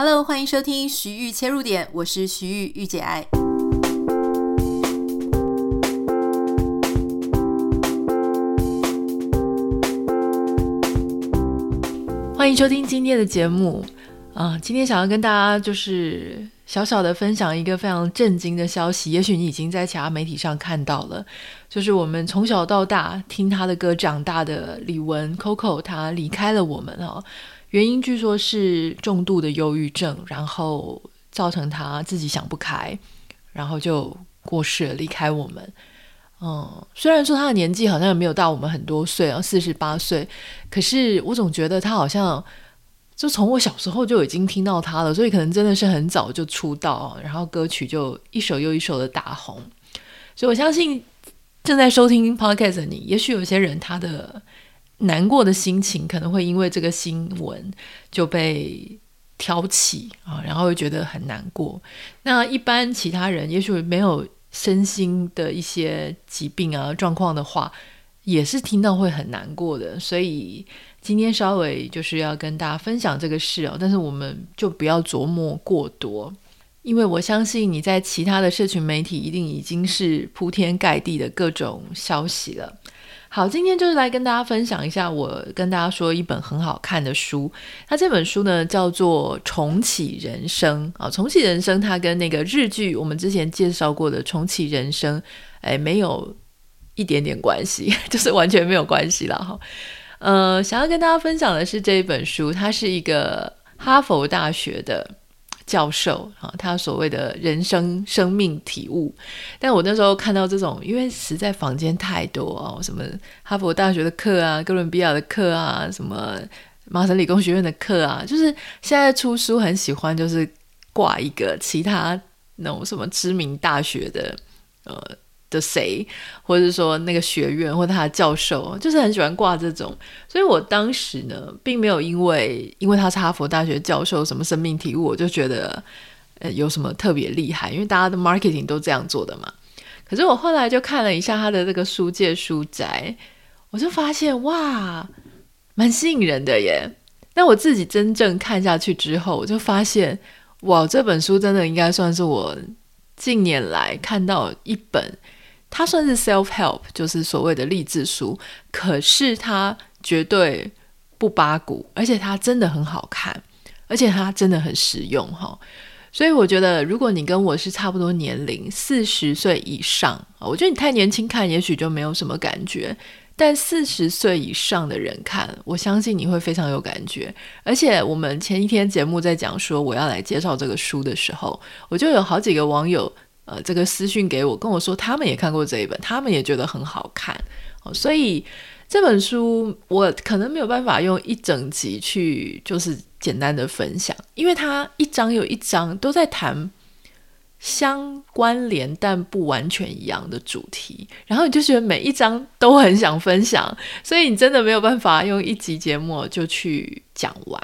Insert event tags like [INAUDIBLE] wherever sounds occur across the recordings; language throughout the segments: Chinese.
Hello，欢迎收听徐玉切入点，我是徐玉玉姐爱。欢迎收听今天的节目啊，今天想要跟大家就是小小的分享一个非常震惊的消息，也许你已经在其他媒体上看到了，就是我们从小到大听他的歌长大的李玟 Coco，她离开了我们啊。原因据说是重度的忧郁症，然后造成他自己想不开，然后就过世了，离开我们。嗯，虽然说他的年纪好像也没有大我们很多岁啊，四十八岁，可是我总觉得他好像就从我小时候就已经听到他了，所以可能真的是很早就出道，然后歌曲就一首又一首的打红。所以我相信正在收听 Podcast 的你，也许有些人他的。难过的心情可能会因为这个新闻就被挑起啊，然后会觉得很难过。那一般其他人也许没有身心的一些疾病啊状况的话，也是听到会很难过的。所以今天稍微就是要跟大家分享这个事哦，但是我们就不要琢磨过多，因为我相信你在其他的社群媒体一定已经是铺天盖地的各种消息了。好，今天就是来跟大家分享一下，我跟大家说一本很好看的书。它这本书呢叫做《重启人生》啊，《重启人生》它跟那个日剧我们之前介绍过的《重启人生》哎，没有一点点关系，[LAUGHS] 就是完全没有关系了哈。呃，想要跟大家分享的是这一本书，它是一个哈佛大学的。教授啊，他所谓的人生生命体悟，但我那时候看到这种，因为实在房间太多哦，什么哈佛大学的课啊，哥伦比亚的课啊，什么麻省理工学院的课啊，就是现在出书很喜欢，就是挂一个其他那种什么知名大学的呃。的谁，或者是说那个学院，或他的教授，就是很喜欢挂这种。所以我当时呢，并没有因为因为他是哈佛大学教授，什么生命体悟，我就觉得呃有什么特别厉害，因为大家的 marketing 都这样做的嘛。可是我后来就看了一下他的这个书界书宅，我就发现哇，蛮吸引人的耶。那我自己真正看下去之后，我就发现哇，这本书真的应该算是我近年来看到一本。它算是 self help，就是所谓的励志书，可是它绝对不八股，而且它真的很好看，而且它真的很实用哈。所以我觉得，如果你跟我是差不多年龄，四十岁以上，我觉得你太年轻看，也许就没有什么感觉，但四十岁以上的人看，我相信你会非常有感觉。而且我们前一天节目在讲说我要来介绍这个书的时候，我就有好几个网友。呃，这个私讯给我，跟我说他们也看过这一本，他们也觉得很好看。哦，所以这本书我可能没有办法用一整集去就是简单的分享，因为它一章又一章都在谈相关联但不完全一样的主题，然后你就觉得每一章都很想分享，所以你真的没有办法用一集节目就去讲完。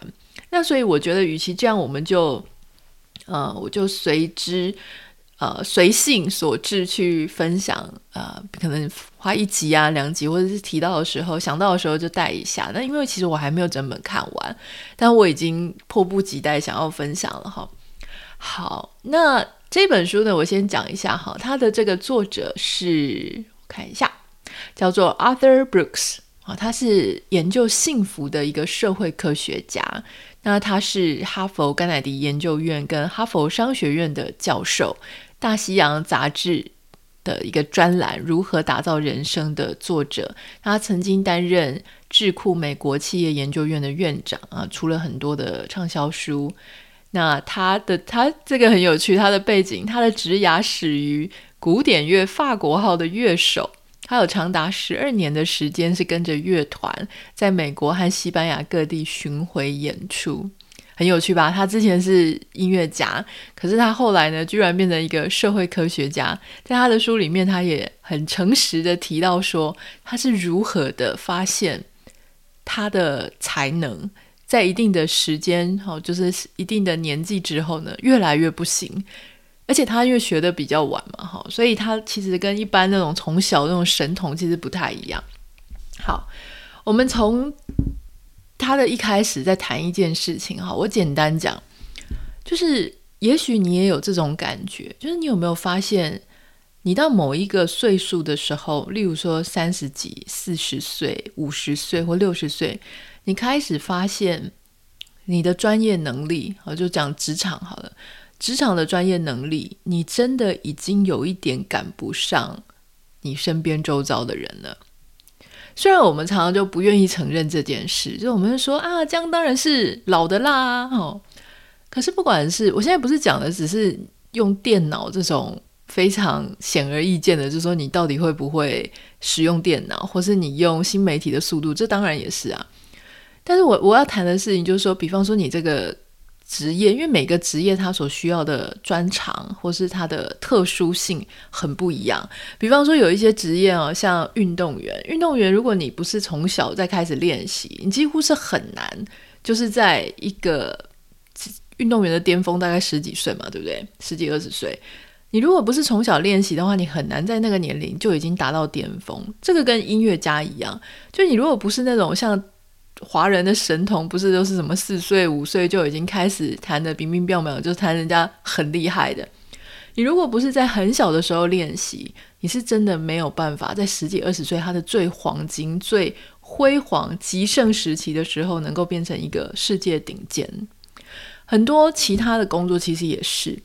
那所以我觉得，与其这样，我们就呃，我就随之。呃，随性所致去分享，呃，可能花一集啊、两集，或者是提到的时候想到的时候就带一下。那因为其实我还没有整本看完，但我已经迫不及待想要分享了哈。好，那这本书呢，我先讲一下哈，它的这个作者是，我看一下，叫做 Arthur Brooks 啊，他是研究幸福的一个社会科学家。那他是哈佛甘乃迪研究院跟哈佛商学院的教授。大西洋杂志的一个专栏《如何打造人生》的作者，他曾经担任智库美国企业研究院的院长啊，出了很多的畅销书。那他的他这个很有趣，他的背景，他的职涯始于古典乐法国号的乐手，他有长达十二年的时间是跟着乐团在美国和西班牙各地巡回演出。很有趣吧？他之前是音乐家，可是他后来呢，居然变成一个社会科学家。在他的书里面，他也很诚实的提到说，他是如何的发现他的才能，在一定的时间，哈，就是一定的年纪之后呢，越来越不行。而且他因为学的比较晚嘛，哈，所以他其实跟一般那种从小那种神童其实不太一样。好，我们从。他的一开始在谈一件事情哈，我简单讲，就是也许你也有这种感觉，就是你有没有发现，你到某一个岁数的时候，例如说三十几、四十岁、五十岁或六十岁，你开始发现你的专业能力，我就讲职场好了，职场的专业能力，你真的已经有一点赶不上你身边周遭的人了。虽然我们常常就不愿意承认这件事，就我们说啊，这样当然是老的啦，哦。可是不管是我现在不是讲的，只是用电脑这种非常显而易见的，就是说你到底会不会使用电脑，或是你用新媒体的速度，这当然也是啊。但是我我要谈的事情就是说，比方说你这个。职业，因为每个职业它所需要的专长或是它的特殊性很不一样。比方说，有一些职业哦，像运动员，运动员如果你不是从小在开始练习，你几乎是很难，就是在一个运动员的巅峰，大概十几岁嘛，对不对？十几二十岁，你如果不是从小练习的话，你很难在那个年龄就已经达到巅峰。这个跟音乐家一样，就你如果不是那种像。华人的神童不是都是什么四岁五岁就已经开始弹得乒乒乓乓，就是弹人家很厉害的。你如果不是在很小的时候练习，你是真的没有办法在十几二十岁他的最黄金、最辉煌、极盛时期的时候，能够变成一个世界顶尖。很多其他的工作其实也是，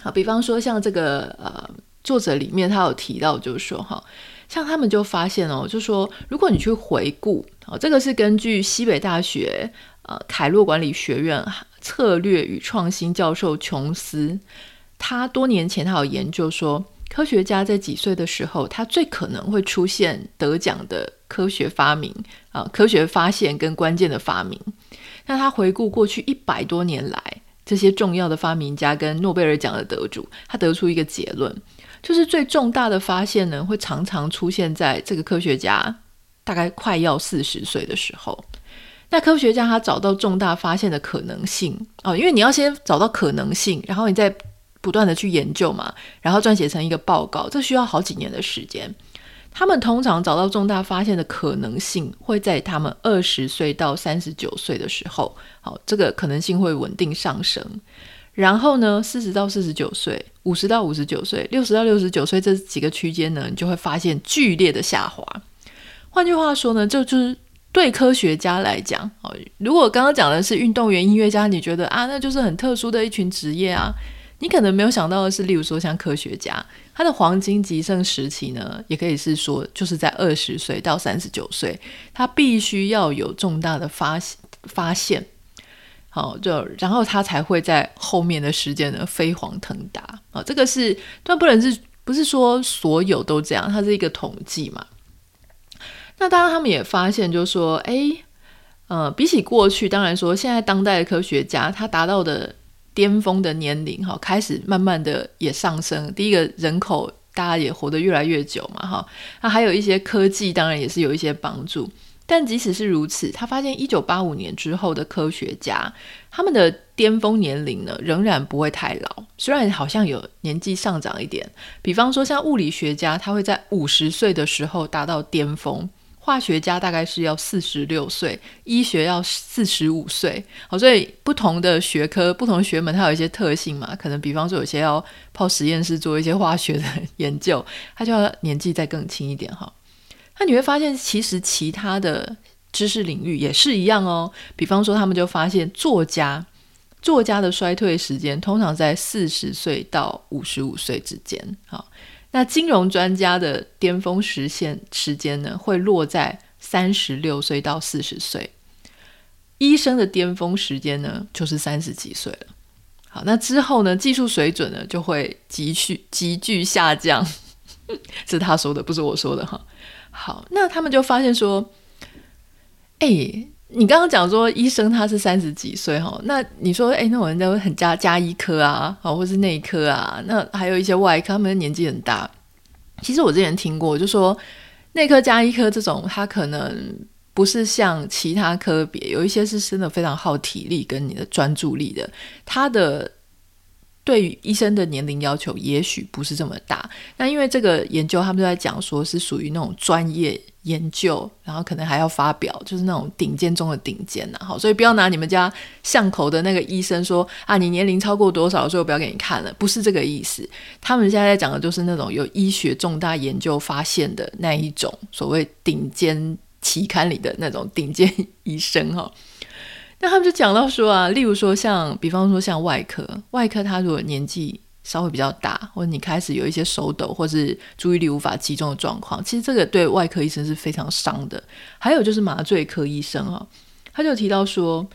好，比方说像这个呃作者里面他有提到，就是说哈。像他们就发现哦，就说如果你去回顾哦，这个是根据西北大学呃凯洛管理学院策略与创新教授琼斯，他多年前他有研究说，科学家在几岁的时候，他最可能会出现得奖的科学发明啊、科学发现跟关键的发明。那他回顾过去一百多年来这些重要的发明家跟诺贝尔奖的得主，他得出一个结论。就是最重大的发现呢，会常常出现在这个科学家大概快要四十岁的时候。那科学家他找到重大发现的可能性哦，因为你要先找到可能性，然后你再不断的去研究嘛，然后撰写成一个报告，这需要好几年的时间。他们通常找到重大发现的可能性会在他们二十岁到三十九岁的时候，好，这个可能性会稳定上升。然后呢，四十到四十九岁，五十到五十九岁，六十到六十九岁这几个区间呢，你就会发现剧烈的下滑。换句话说呢，就就是对科学家来讲，哦，如果刚刚讲的是运动员、音乐家，你觉得啊，那就是很特殊的一群职业啊。你可能没有想到的是，例如说像科学家，他的黄金极盛时期呢，也可以是说就是在二十岁到三十九岁，他必须要有重大的发发现。好，就然后他才会在后面的时间呢飞黄腾达啊，这个是但不能是不是说所有都这样，它是一个统计嘛。那当然他们也发现，就是说，哎，呃，比起过去，当然说现在当代的科学家他达到的巅峰的年龄哈，开始慢慢的也上升。第一个人口大家也活得越来越久嘛哈，那还有一些科技，当然也是有一些帮助。但即使是如此，他发现一九八五年之后的科学家，他们的巅峰年龄呢，仍然不会太老，虽然好像有年纪上涨一点。比方说，像物理学家，他会在五十岁的时候达到巅峰；化学家大概是要四十六岁，医学要四十五岁。好，所以不同的学科、不同学门，它有一些特性嘛。可能比方说，有些要泡实验室做一些化学的研究，[LAUGHS] 他就要年纪再更轻一点哈。那你会发现，其实其他的知识领域也是一样哦。比方说，他们就发现作家，作家的衰退时间通常在四十岁到五十五岁之间。好，那金融专家的巅峰实现时间呢，会落在三十六岁到四十岁。医生的巅峰时间呢，就是三十几岁了。好，那之后呢，技术水准呢，就会急剧急剧下降。[LAUGHS] 是他说的，不是我说的哈。好，那他们就发现说，哎，你刚刚讲说医生他是三十几岁哈，那你说，哎，那我们都很加加医科啊，好，或是内科啊，那还有一些外科，他们年纪很大。其实我之前听过，就说内科加医科这种，他可能不是像其他科别，有一些是真的非常耗体力跟你的专注力的，他的。对于医生的年龄要求也许不是这么大。那因为这个研究，他们都在讲说是属于那种专业研究，然后可能还要发表，就是那种顶尖中的顶尖呐。好，所以不要拿你们家巷口的那个医生说啊，你年龄超过多少，所以我不要给你看了，不是这个意思。他们现在在讲的就是那种有医学重大研究发现的那一种所谓顶尖期刊里的那种顶尖 [LAUGHS] 医生哈。那他们就讲到说啊，例如说像，比方说像外科，外科他如果年纪稍微比较大，或者你开始有一些手抖，或是注意力无法集中的状况，其实这个对外科医生是非常伤的。还有就是麻醉科医生啊，他就提到说，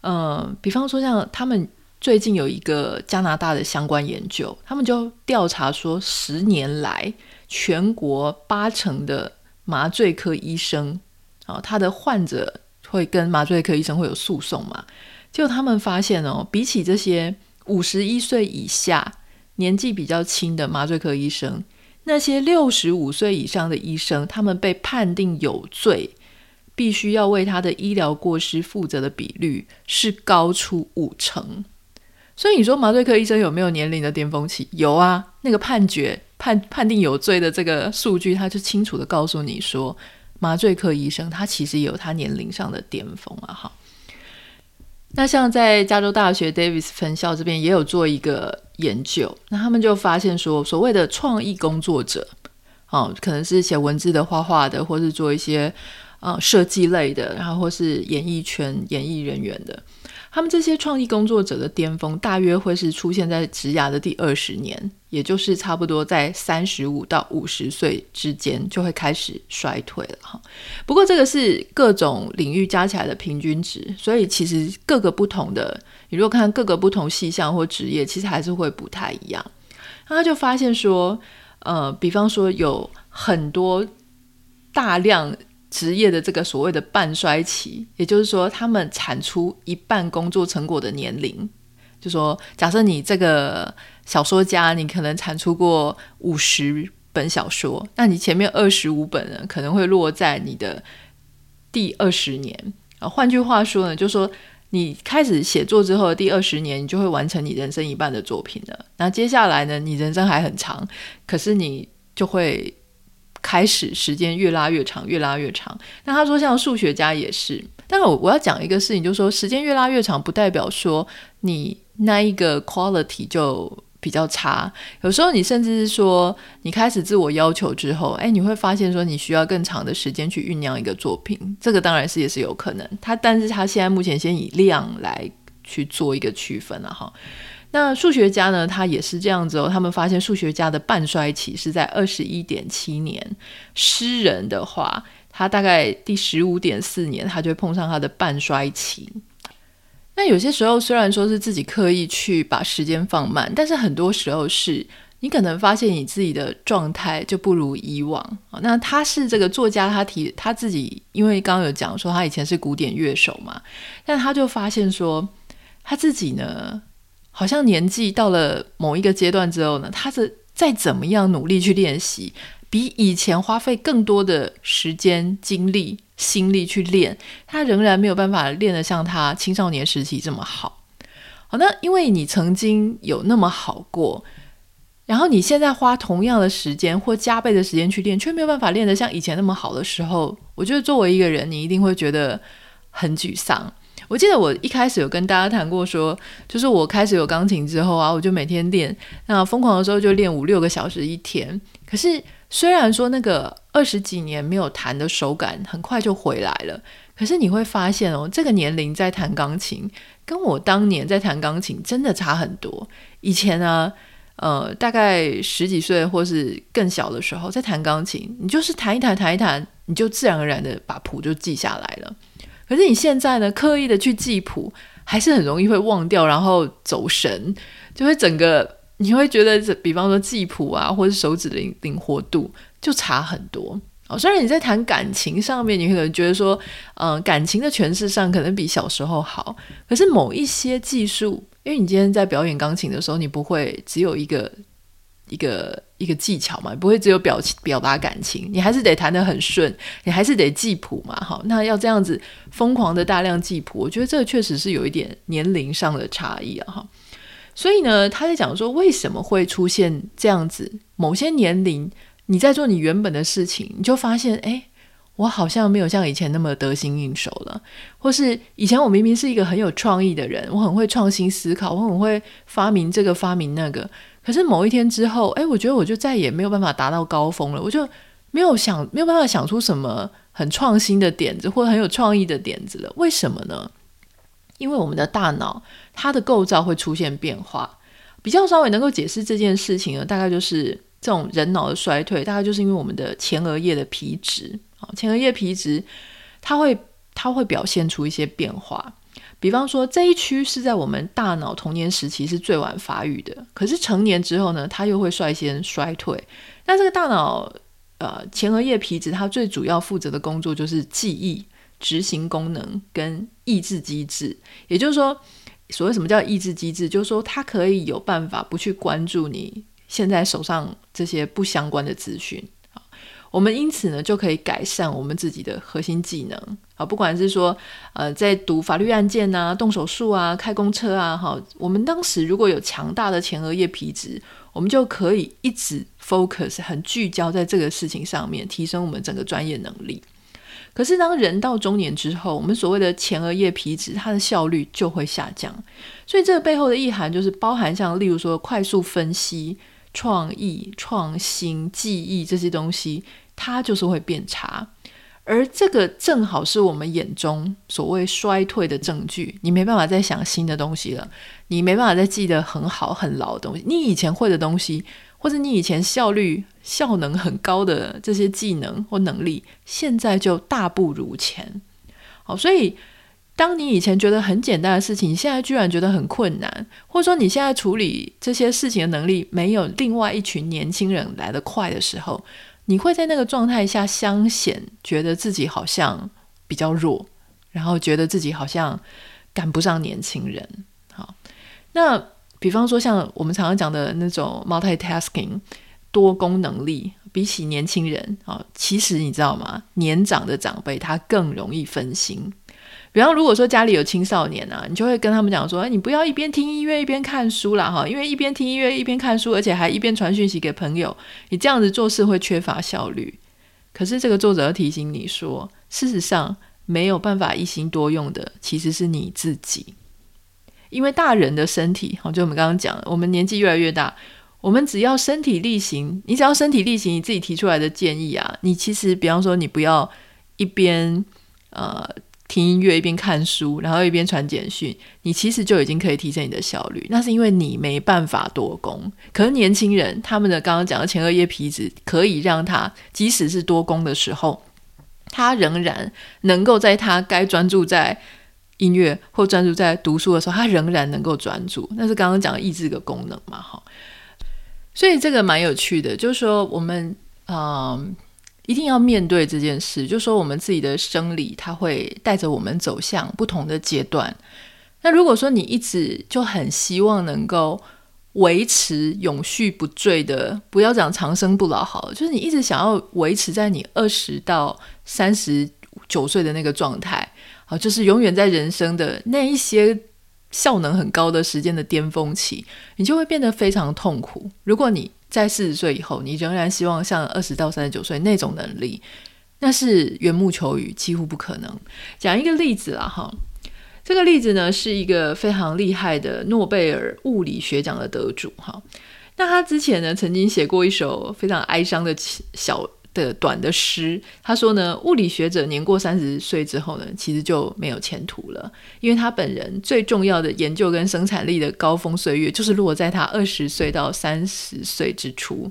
呃，比方说像他们最近有一个加拿大的相关研究，他们就调查说，十年来全国八成的麻醉科医生啊，他的患者。会跟麻醉科医生会有诉讼嘛？就他们发现哦，比起这些五十一岁以下年纪比较轻的麻醉科医生，那些六十五岁以上的医生，他们被判定有罪，必须要为他的医疗过失负责的比率是高出五成。所以你说麻醉科医生有没有年龄的巅峰期？有啊，那个判决判判定有罪的这个数据，他就清楚地告诉你说。麻醉科医生，他其实也有他年龄上的巅峰啊！哈，那像在加州大学 Davis 分校这边也有做一个研究，那他们就发现说，所谓的创意工作者，哦，可能是写文字的、画画的，或是做一些呃设计类的，然后或是演艺圈演艺人员的。他们这些创意工作者的巅峰，大约会是出现在职涯的第二十年，也就是差不多在三十五到五十岁之间就会开始衰退了哈。不过这个是各种领域加起来的平均值，所以其实各个不同的，你如果看各个不同细项或职业，其实还是会不太一样。那他就发现说，呃，比方说有很多大量。职业的这个所谓的半衰期，也就是说，他们产出一半工作成果的年龄，就说，假设你这个小说家，你可能产出过五十本小说，那你前面二十五本呢，可能会落在你的第二十年啊。换句话说呢，就说你开始写作之后的第二十年，你就会完成你人生一半的作品了。那接下来呢，你人生还很长，可是你就会。开始时间越拉越长，越拉越长。那他说，像数学家也是。但是我我要讲一个事情，就是说，时间越拉越长，不代表说你那一个 quality 就比较差。有时候你甚至是说，你开始自我要求之后，哎，你会发现说，你需要更长的时间去酝酿一个作品。这个当然是也是有可能。他但是他现在目前先以量来去做一个区分了哈。那数学家呢？他也是这样子哦。他们发现数学家的半衰期是在二十一点七年，诗人的话，他大概第十五点四年，他就会碰上他的半衰期。那有些时候虽然说是自己刻意去把时间放慢，但是很多时候是你可能发现你自己的状态就不如以往。那他是这个作家，他提他自己，因为刚刚有讲说他以前是古典乐手嘛，但他就发现说他自己呢。好像年纪到了某一个阶段之后呢，他是再怎么样努力去练习，比以前花费更多的时间、精力、心力去练，他仍然没有办法练得像他青少年时期这么好。好，那因为你曾经有那么好过，然后你现在花同样的时间或加倍的时间去练，却没有办法练得像以前那么好的时候，我觉得作为一个人，你一定会觉得很沮丧。我记得我一开始有跟大家谈过说，就是我开始有钢琴之后啊，我就每天练，那疯狂的时候就练五六个小时一天。可是虽然说那个二十几年没有弹的手感很快就回来了，可是你会发现哦，这个年龄在弹钢琴，跟我当年在弹钢琴真的差很多。以前呢，呃，大概十几岁或是更小的时候在弹钢琴，你就是弹一弹弹一弹，你就自然而然的把谱就记下来了。可是你现在呢，刻意的去记谱，还是很容易会忘掉，然后走神，就会整个你会觉得，比方说记谱啊，或者手指的灵活度就差很多哦。虽然你在谈感情上面，你可能觉得说，嗯、感情的诠释上可能比小时候好，可是某一些技术，因为你今天在表演钢琴的时候，你不会只有一个。一个一个技巧嘛，不会只有表情表达感情，你还是得弹得很顺，你还是得记谱嘛，好，那要这样子疯狂的大量记谱，我觉得这确实是有一点年龄上的差异啊，哈。所以呢，他在讲说为什么会出现这样子，某些年龄你在做你原本的事情，你就发现，哎，我好像没有像以前那么得心应手了，或是以前我明明是一个很有创意的人，我很会创新思考，我很会发明这个发明那个，可是某一天之后，哎，我觉得我就再也没有办法达到高峰了，我就没有想没有办法想出什么很创新的点子或者很有创意的点子了，为什么呢？因为我们的大脑它的构造会出现变化，比较稍微能够解释这件事情呢，大概就是这种人脑的衰退，大概就是因为我们的前额叶的皮质啊，前额叶皮质它会它会表现出一些变化，比方说这一区是在我们大脑童年时期是最晚发育的，可是成年之后呢，它又会率先衰退。那这个大脑呃前额叶皮质它最主要负责的工作就是记忆。执行功能跟抑制机制，也就是说，所谓什么叫抑制机制，就是说它可以有办法不去关注你现在手上这些不相关的资讯。我们因此呢就可以改善我们自己的核心技能啊，不管是说呃在读法律案件啊、动手术啊、开公车啊，哈，我们当时如果有强大的前额叶皮质，我们就可以一直 focus 很聚焦在这个事情上面，提升我们整个专业能力。可是，当人到中年之后，我们所谓的前额叶皮质，它的效率就会下降。所以，这个背后的意涵就是包含像例如说快速分析、创意、创新、记忆这些东西，它就是会变差。而这个正好是我们眼中所谓衰退的证据。你没办法再想新的东西了，你没办法再记得很好很牢的东西，你以前会的东西。或者你以前效率、效能很高的这些技能或能力，现在就大不如前。好，所以当你以前觉得很简单的事情，你现在居然觉得很困难，或者说你现在处理这些事情的能力没有另外一群年轻人来得快的时候，你会在那个状态下相显觉得自己好像比较弱，然后觉得自己好像赶不上年轻人。好，那。比方说，像我们常常讲的那种 multitasking 多功能力，比起年轻人啊，其实你知道吗？年长的长辈他更容易分心。比方如果说家里有青少年啊，你就会跟他们讲说：“哎，你不要一边听音乐一边看书啦，哈，因为一边听音乐一边看书，而且还一边传讯息给朋友，你这样子做事会缺乏效率。”可是这个作者要提醒你说，事实上没有办法一心多用的，其实是你自己。因为大人的身体，好，就我们刚刚讲，我们年纪越来越大，我们只要身体力行，你只要身体力行，你自己提出来的建议啊，你其实，比方说，你不要一边呃听音乐一边看书，然后一边传简讯，你其实就已经可以提升你的效率。那是因为你没办法多工，可是年轻人他们的刚刚讲的前额叶皮质可以让他即使是多工的时候，他仍然能够在他该专注在。音乐或专注在读书的时候，他仍然能够专注，那是刚刚讲的抑制的功能嘛，哈。所以这个蛮有趣的，就是说我们嗯、一定要面对这件事，就说我们自己的生理，它会带着我们走向不同的阶段。那如果说你一直就很希望能够维持永续不坠的，不要讲长生不老好了，就是你一直想要维持在你二十到三十九岁的那个状态。啊，就是永远在人生的那一些效能很高的时间的巅峰期，你就会变得非常痛苦。如果你在四十岁以后，你仍然希望像二十到三十九岁那种能力，那是缘木求鱼，几乎不可能。讲一个例子啦，哈，这个例子呢是一个非常厉害的诺贝尔物理学奖的得主，哈，那他之前呢曾经写过一首非常哀伤的小。的短的诗，他说呢，物理学者年过三十岁之后呢，其实就没有前途了，因为他本人最重要的研究跟生产力的高峰岁月，就是落在他二十岁到三十岁之初。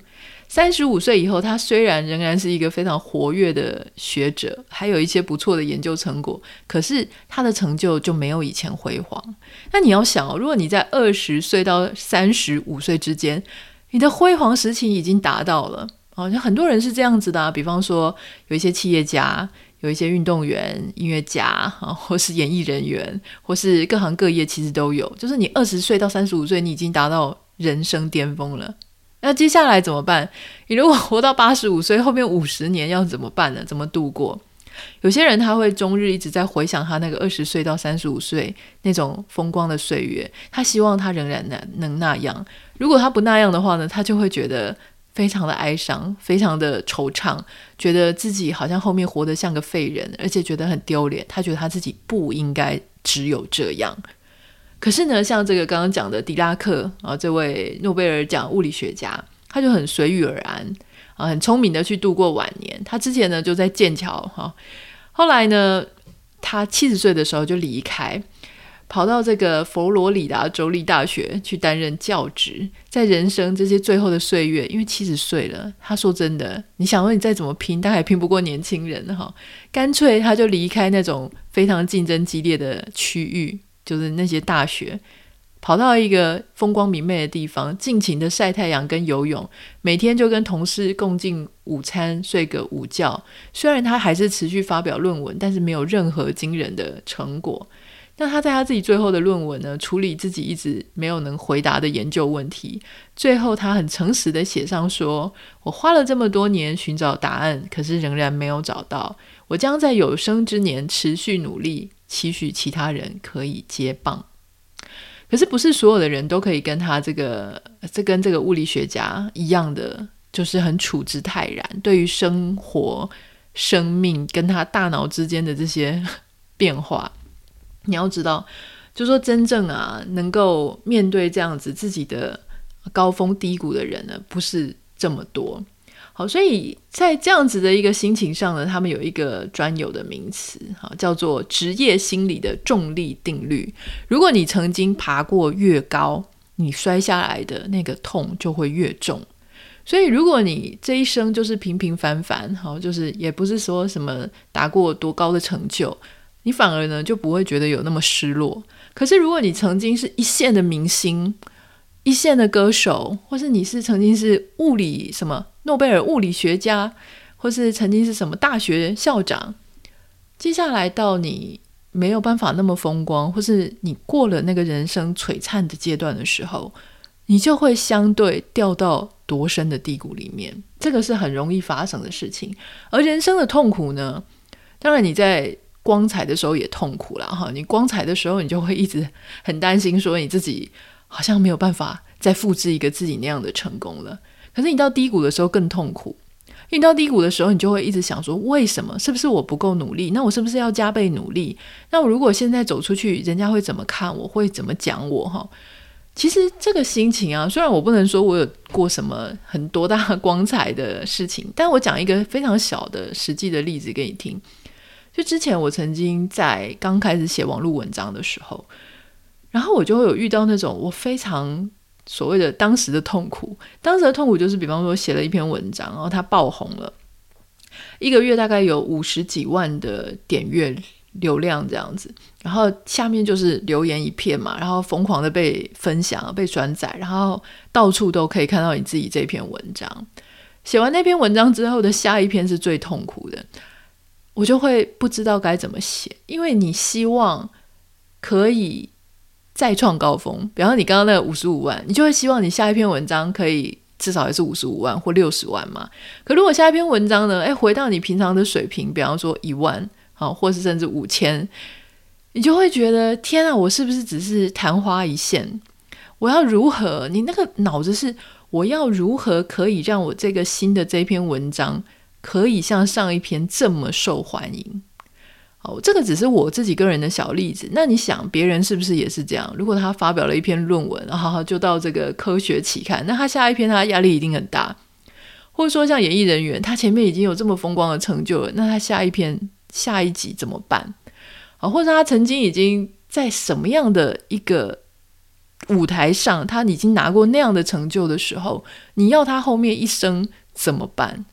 三十五岁以后，他虽然仍然是一个非常活跃的学者，还有一些不错的研究成果，可是他的成就就没有以前辉煌。那你要想哦，如果你在二十岁到三十五岁之间，你的辉煌时期已经达到了。好像很多人是这样子的啊，比方说有一些企业家，有一些运动员、音乐家啊，[LAUGHS] 或是演艺人员，或是各行各业，其实都有。就是你二十岁到三十五岁，你已经达到人生巅峰了。那接下来怎么办？你如果活到八十五岁，后面五十年要怎么办呢？怎么度过？有些人他会终日一直在回想他那个二十岁到三十五岁那种风光的岁月，他希望他仍然能能那样。如果他不那样的话呢，他就会觉得非常的哀伤，非常的惆怅，觉得自己好像后面活得像个废人，而且觉得很丢脸。他觉得他自己不应该只有这样。可是呢，像这个刚刚讲的狄拉克啊，这位诺贝尔奖物理学家，他就很随遇而安。啊，很聪明的去度过晚年。他之前呢就在剑桥哈，后来呢，他七十岁的时候就离开，跑到这个佛罗里达州立大学去担任教职。在人生这些最后的岁月，因为七十岁了，他说真的，你想说你再怎么拼，他还拼不过年轻人哈，[LAUGHS] 干脆他就离开那种非常竞争激烈的区域，就是那些大学。跑到一个风光明媚的地方，尽情的晒太阳跟游泳，每天就跟同事共进午餐，睡个午觉。虽然他还是持续发表论文，但是没有任何惊人的成果。那他在他自己最后的论文呢，处理自己一直没有能回答的研究问题。最后，他很诚实的写上说：“我花了这么多年寻找答案，可是仍然没有找到。我将在有生之年持续努力，期许其他人可以接棒。”可是不是所有的人都可以跟他这个，这跟这个物理学家一样的，就是很处之泰然。对于生活、生命跟他大脑之间的这些 [LAUGHS] 变化，你要知道，就说真正啊，能够面对这样子自己的高峰低谷的人呢，不是这么多。好，所以在这样子的一个心情上呢，他们有一个专有的名词，哈，叫做职业心理的重力定律。如果你曾经爬过越高，你摔下来的那个痛就会越重。所以，如果你这一生就是平平凡凡，好，就是也不是说什么达过多高的成就，你反而呢就不会觉得有那么失落。可是，如果你曾经是一线的明星，一线的歌手，或是你是曾经是物理什么诺贝尔物理学家，或是曾经是什么大学校长，接下来到你没有办法那么风光，或是你过了那个人生璀璨的阶段的时候，你就会相对掉到多深的低谷里面。这个是很容易发生的事情。而人生的痛苦呢，当然你在光彩的时候也痛苦了哈。你光彩的时候，你就会一直很担心说你自己。好像没有办法再复制一个自己那样的成功了。可是你到低谷的时候更痛苦，因为你到低谷的时候，你就会一直想说：为什么？是不是我不够努力？那我是不是要加倍努力？那我如果现在走出去，人家会怎么看我？会怎么讲我？哈，其实这个心情啊，虽然我不能说我有过什么很多大光彩的事情，但我讲一个非常小的实际的例子给你听。就之前我曾经在刚开始写网络文章的时候。然后我就会有遇到那种我非常所谓的当时的痛苦，当时的痛苦就是，比方说写了一篇文章，然后它爆红了，一个月大概有五十几万的点阅流量这样子，然后下面就是留言一片嘛，然后疯狂的被分享、被转载，然后到处都可以看到你自己这篇文章。写完那篇文章之后的下一篇是最痛苦的，我就会不知道该怎么写，因为你希望可以。再创高峰，比方你刚刚那个五十五万，你就会希望你下一篇文章可以至少也是五十五万或六十万嘛。可如果下一篇文章呢，诶，回到你平常的水平，比方说一万，好，或是甚至五千，你就会觉得天啊，我是不是只是昙花一现？我要如何？你那个脑子是我要如何可以让我这个新的这篇文章可以像上一篇这么受欢迎？哦，这个只是我自己个人的小例子。那你想，别人是不是也是这样？如果他发表了一篇论文，然后就到这个科学期刊，那他下一篇他压力一定很大。或者说像演艺人员，他前面已经有这么风光的成就了，那他下一篇、下一集怎么办？啊，或者他曾经已经在什么样的一个舞台上，他已经拿过那样的成就的时候，你要他后面一生怎么办？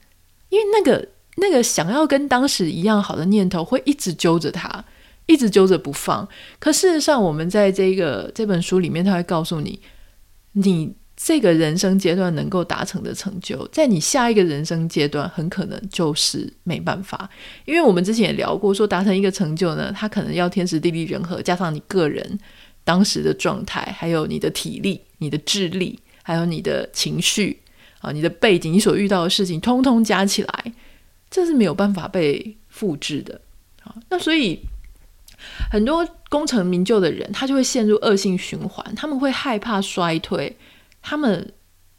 因为那个。那个想要跟当时一样好的念头会一直揪着他，一直揪着不放。可事实上，我们在这个这本书里面，他会告诉你，你这个人生阶段能够达成的成就，在你下一个人生阶段很可能就是没办法。因为我们之前也聊过，说达成一个成就呢，它可能要天时地利人和，加上你个人当时的状态，还有你的体力、你的智力，还有你的情绪啊、你的背景、你所遇到的事情，通通加起来。这是没有办法被复制的。啊，那所以很多功成名就的人，他就会陷入恶性循环，他们会害怕衰退，他们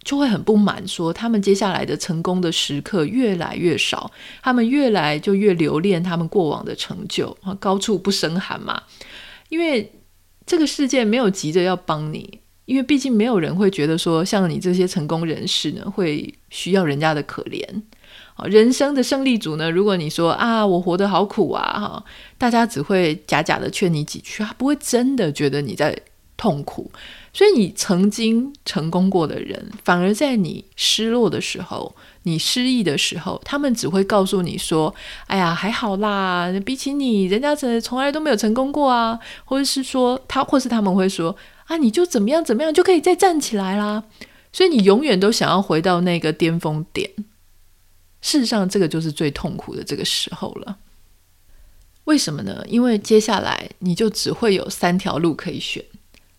就会很不满，说他们接下来的成功的时刻越来越少，他们越来就越留恋他们过往的成就啊，高处不胜寒嘛，因为这个世界没有急着要帮你。因为毕竟没有人会觉得说，像你这些成功人士呢，会需要人家的可怜。人生的胜利组呢，如果你说啊，我活得好苦啊，哈，大家只会假假的劝你几句，他不会真的觉得你在痛苦。所以，你曾经成功过的人，反而在你失落的时候，你失意的时候，他们只会告诉你说：“哎呀，还好啦，比起你，人家从从来都没有成功过啊。”或者是说他，或是他们会说。啊，你就怎么样怎么样就可以再站起来啦，所以你永远都想要回到那个巅峰点。事实上，这个就是最痛苦的这个时候了。为什么呢？因为接下来你就只会有三条路可以选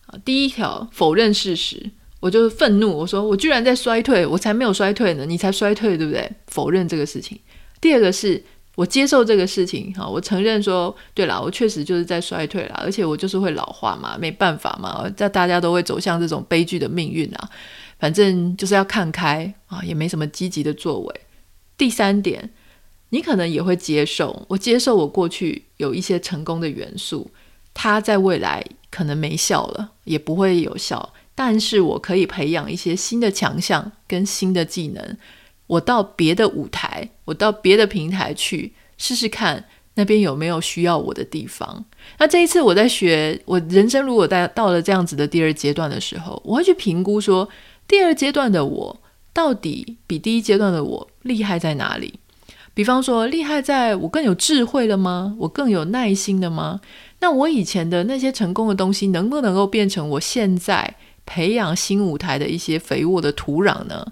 啊。第一条，否认事实，我就愤怒，我说我居然在衰退，我才没有衰退呢，你才衰退，对不对？否认这个事情。第二个是。我接受这个事情，哈，我承认说，对啦，我确实就是在衰退啦，而且我就是会老化嘛，没办法嘛，这大家都会走向这种悲剧的命运啊，反正就是要看开啊，也没什么积极的作为。第三点，你可能也会接受，我接受我过去有一些成功的元素，它在未来可能没效了，也不会有效，但是我可以培养一些新的强项跟新的技能。我到别的舞台，我到别的平台去试试看，那边有没有需要我的地方。那这一次我在学，我人生如果到到了这样子的第二阶段的时候，我会去评估说，第二阶段的我到底比第一阶段的我厉害在哪里？比方说，厉害在我更有智慧了吗？我更有耐心了吗？那我以前的那些成功的东西，能不能够变成我现在？培养新舞台的一些肥沃的土壤呢？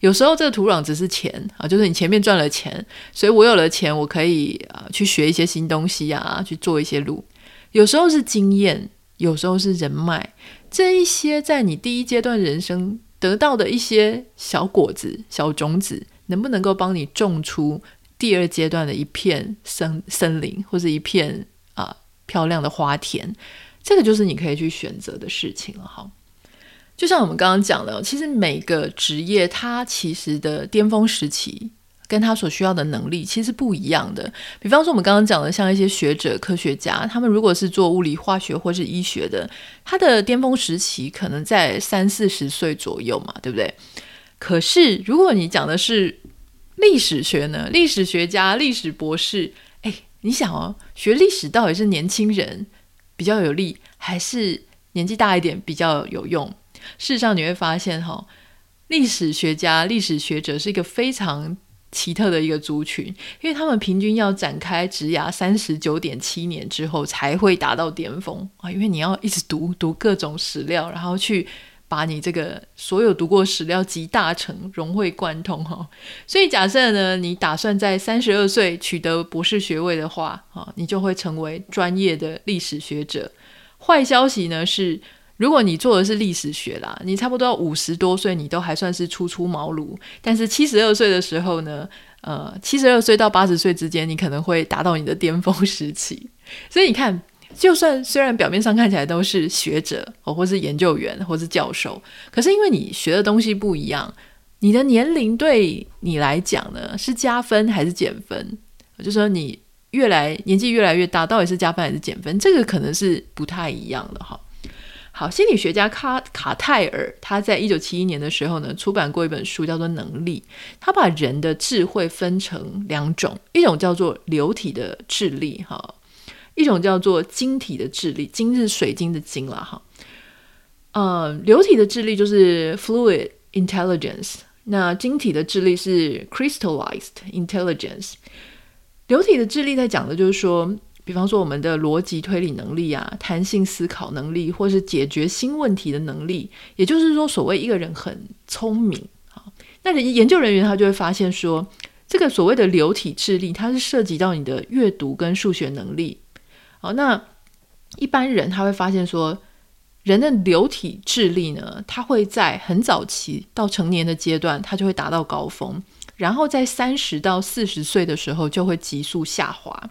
有时候这个土壤只是钱啊，就是你前面赚了钱，所以我有了钱，我可以啊去学一些新东西啊，去做一些路。有时候是经验，有时候是人脉，这一些在你第一阶段人生得到的一些小果子、小种子，能不能够帮你种出第二阶段的一片森森林，或者一片啊漂亮的花田？这个就是你可以去选择的事情了，哈。就像我们刚刚讲的，其实每个职业它其实的巅峰时期跟它所需要的能力其实不一样的。比方说我们刚刚讲的，像一些学者、科学家，他们如果是做物理、化学或是医学的，他的巅峰时期可能在三四十岁左右嘛，对不对？可是如果你讲的是历史学呢，历史学家、历史博士，哎，你想哦，学历史到底是年轻人比较有利，还是年纪大一点比较有用？事实上，你会发现，哈，历史学家、历史学者是一个非常奇特的一个族群，因为他们平均要展开职涯三十九点七年之后才会达到巅峰啊！因为你要一直读读各种史料，然后去把你这个所有读过史料集大成、融会贯通，哈。所以，假设呢，你打算在三十二岁取得博士学位的话，啊，你就会成为专业的历史学者。坏消息呢是。如果你做的是历史学啦，你差不多五十多岁，你都还算是初出茅庐。但是七十二岁的时候呢，呃，七十二岁到八十岁之间，你可能会达到你的巅峰时期。[LAUGHS] 所以你看，就算虽然表面上看起来都是学者哦，或是研究员，或是教授，可是因为你学的东西不一样，你的年龄对你来讲呢，是加分还是减分？就说你越来年纪越来越大，到底是加分还是减分？这个可能是不太一样的哈。好，心理学家卡卡泰尔他在一九七一年的时候呢，出版过一本书，叫做《能力》。他把人的智慧分成两种，一种叫做流体的智力，哈，一种叫做晶体的智力。晶是水晶的晶了，哈。呃，流体的智力就是 fluid intelligence，那晶体的智力是 crystallized intelligence。流体的智力在讲的就是说。比方说，我们的逻辑推理能力啊，弹性思考能力，或是解决新问题的能力，也就是说，所谓一个人很聪明啊，那研究人员他就会发现说，这个所谓的流体智力，它是涉及到你的阅读跟数学能力。好，那一般人他会发现说，人的流体智力呢，他会在很早期到成年的阶段，他就会达到高峰。然后在三十到四十岁的时候就会急速下滑。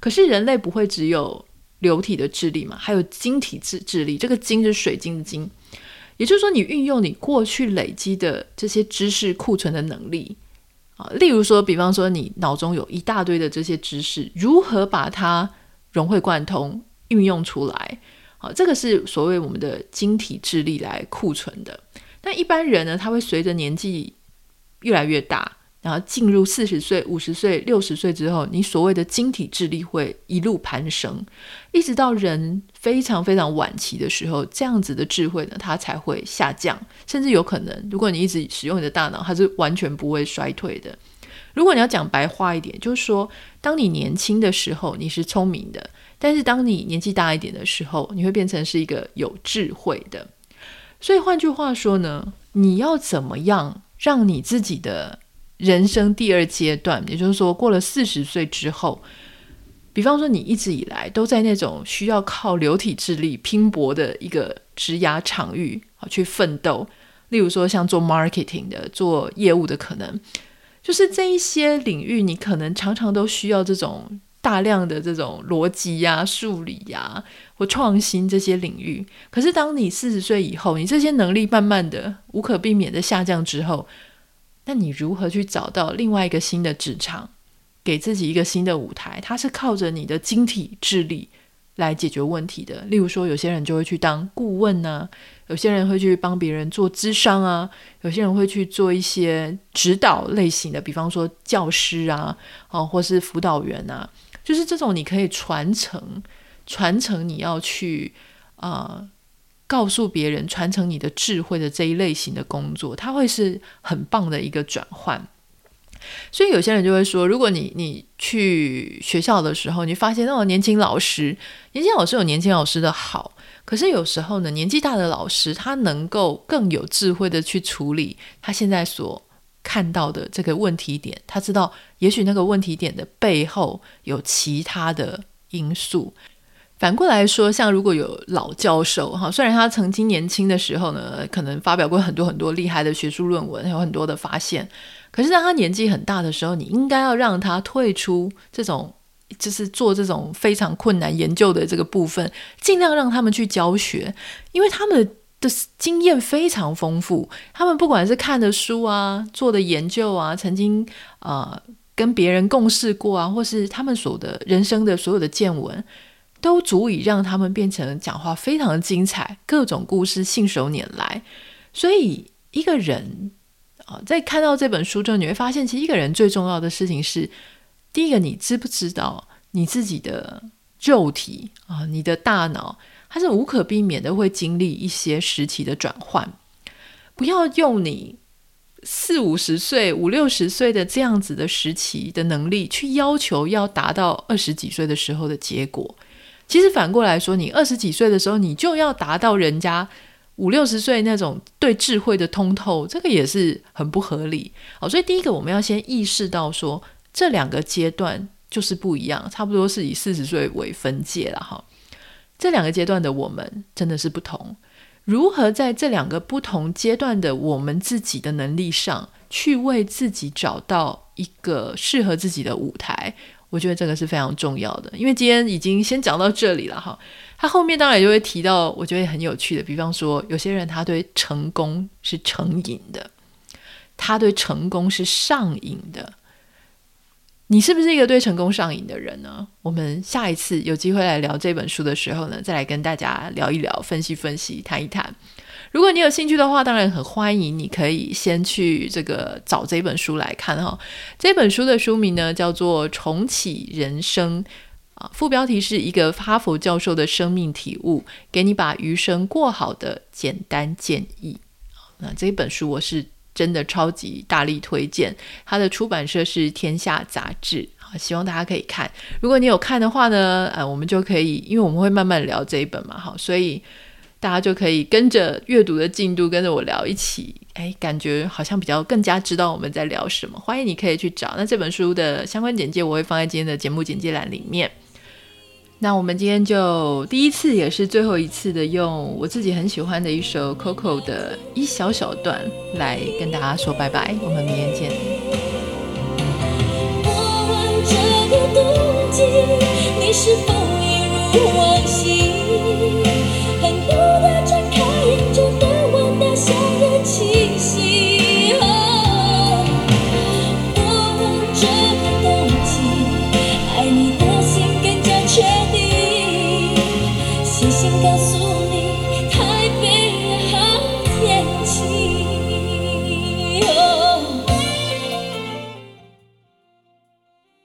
可是人类不会只有流体的智力嘛，还有晶体智智力。这个晶是水晶的晶，也就是说，你运用你过去累积的这些知识库存的能力啊，例如说，比方说你脑中有一大堆的这些知识，如何把它融会贯通运用出来？好，这个是所谓我们的晶体智力来库存的。但一般人呢，他会随着年纪越来越大。然后进入四十岁、五十岁、六十岁之后，你所谓的晶体智力会一路攀升，一直到人非常非常晚期的时候，这样子的智慧呢，它才会下降，甚至有可能，如果你一直使用你的大脑，它是完全不会衰退的。如果你要讲白话一点，就是说，当你年轻的时候，你是聪明的，但是当你年纪大一点的时候，你会变成是一个有智慧的。所以换句话说呢，你要怎么样让你自己的人生第二阶段，也就是说，过了四十岁之后，比方说你一直以来都在那种需要靠流体智力拼搏的一个职涯场域啊去奋斗，例如说像做 marketing 的、做业务的，可能就是这一些领域，你可能常常都需要这种大量的这种逻辑呀、数理呀、或创新这些领域。可是当你四十岁以后，你这些能力慢慢的无可避免的下降之后，那你如何去找到另外一个新的职场，给自己一个新的舞台？它是靠着你的晶体智力来解决问题的。例如说，有些人就会去当顾问呢、啊，有些人会去帮别人做咨商啊，有些人会去做一些指导类型的，比方说教师啊，哦，或是辅导员啊，就是这种你可以传承、传承你要去啊。告诉别人、传承你的智慧的这一类型的工作，它会是很棒的一个转换。所以有些人就会说，如果你你去学校的时候，你发现那种年轻老师，年轻老师有年轻老师的好，可是有时候呢，年纪大的老师他能够更有智慧的去处理他现在所看到的这个问题点，他知道也许那个问题点的背后有其他的因素。反过来说，像如果有老教授哈，虽然他曾经年轻的时候呢，可能发表过很多很多厉害的学术论文，有很多的发现，可是当他年纪很大的时候，你应该要让他退出这种，就是做这种非常困难研究的这个部分，尽量让他们去教学，因为他们的经验非常丰富，他们不管是看的书啊，做的研究啊，曾经啊、跟别人共事过啊，或是他们所的人生的所有的见闻。都足以让他们变成讲话非常的精彩，各种故事信手拈来。所以一个人啊，在看到这本书之后，你会发现，其实一个人最重要的事情是：第一个，你知不知道你自己的肉体啊，你的大脑，它是无可避免的会经历一些时期的转换。不要用你四五十岁、五六十岁的这样子的时期的能力，去要求要达到二十几岁的时候的结果。其实反过来说，你二十几岁的时候，你就要达到人家五六十岁那种对智慧的通透，这个也是很不合理。好，所以第一个我们要先意识到说，这两个阶段就是不一样，差不多是以四十岁为分界了哈。这两个阶段的我们真的是不同，如何在这两个不同阶段的我们自己的能力上去为自己找到一个适合自己的舞台？我觉得这个是非常重要的，因为今天已经先讲到这里了哈。他后面当然就会提到，我觉得很有趣的，比方说有些人他对成功是成瘾的，他对成功是上瘾的。你是不是一个对成功上瘾的人呢？我们下一次有机会来聊这本书的时候呢，再来跟大家聊一聊，分析分析，谈一谈。如果你有兴趣的话，当然很欢迎，你可以先去这个找这本书来看哈。这本书的书名呢叫做《重启人生》，啊，副标题是一个哈佛教授的生命体悟，给你把余生过好的简单建议。那这本书我是真的超级大力推荐，它的出版社是天下杂志，啊，希望大家可以看。如果你有看的话呢，呃，我们就可以，因为我们会慢慢聊这一本嘛，好，所以。大家就可以跟着阅读的进度，跟着我聊一起，哎，感觉好像比较更加知道我们在聊什么。欢迎你可以去找，那这本书的相关简介我会放在今天的节目简介栏里面。那我们今天就第一次也是最后一次的，用我自己很喜欢的一首 Coco 的一小小段来跟大家说拜拜，我们明天见。颗冬季，你是否一如往昔，恨不得睁开眼就。